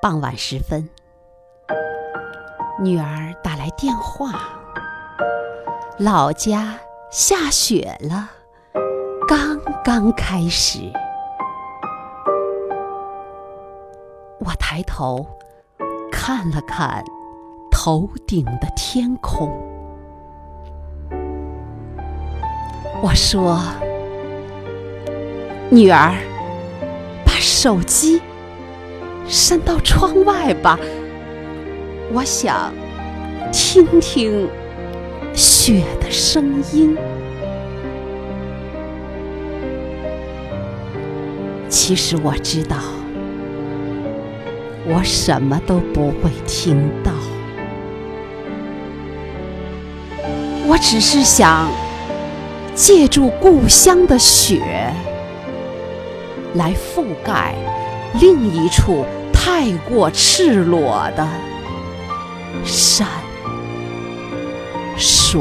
傍晚时分，女儿打来电话，老家下雪了，刚刚开始。我抬头看了看头顶的天空，我说：“女儿，把手机。”伸到窗外吧，我想听听雪的声音。其实我知道，我什么都不会听到，我只是想借助故乡的雪来覆盖另一处。太过赤裸的山水。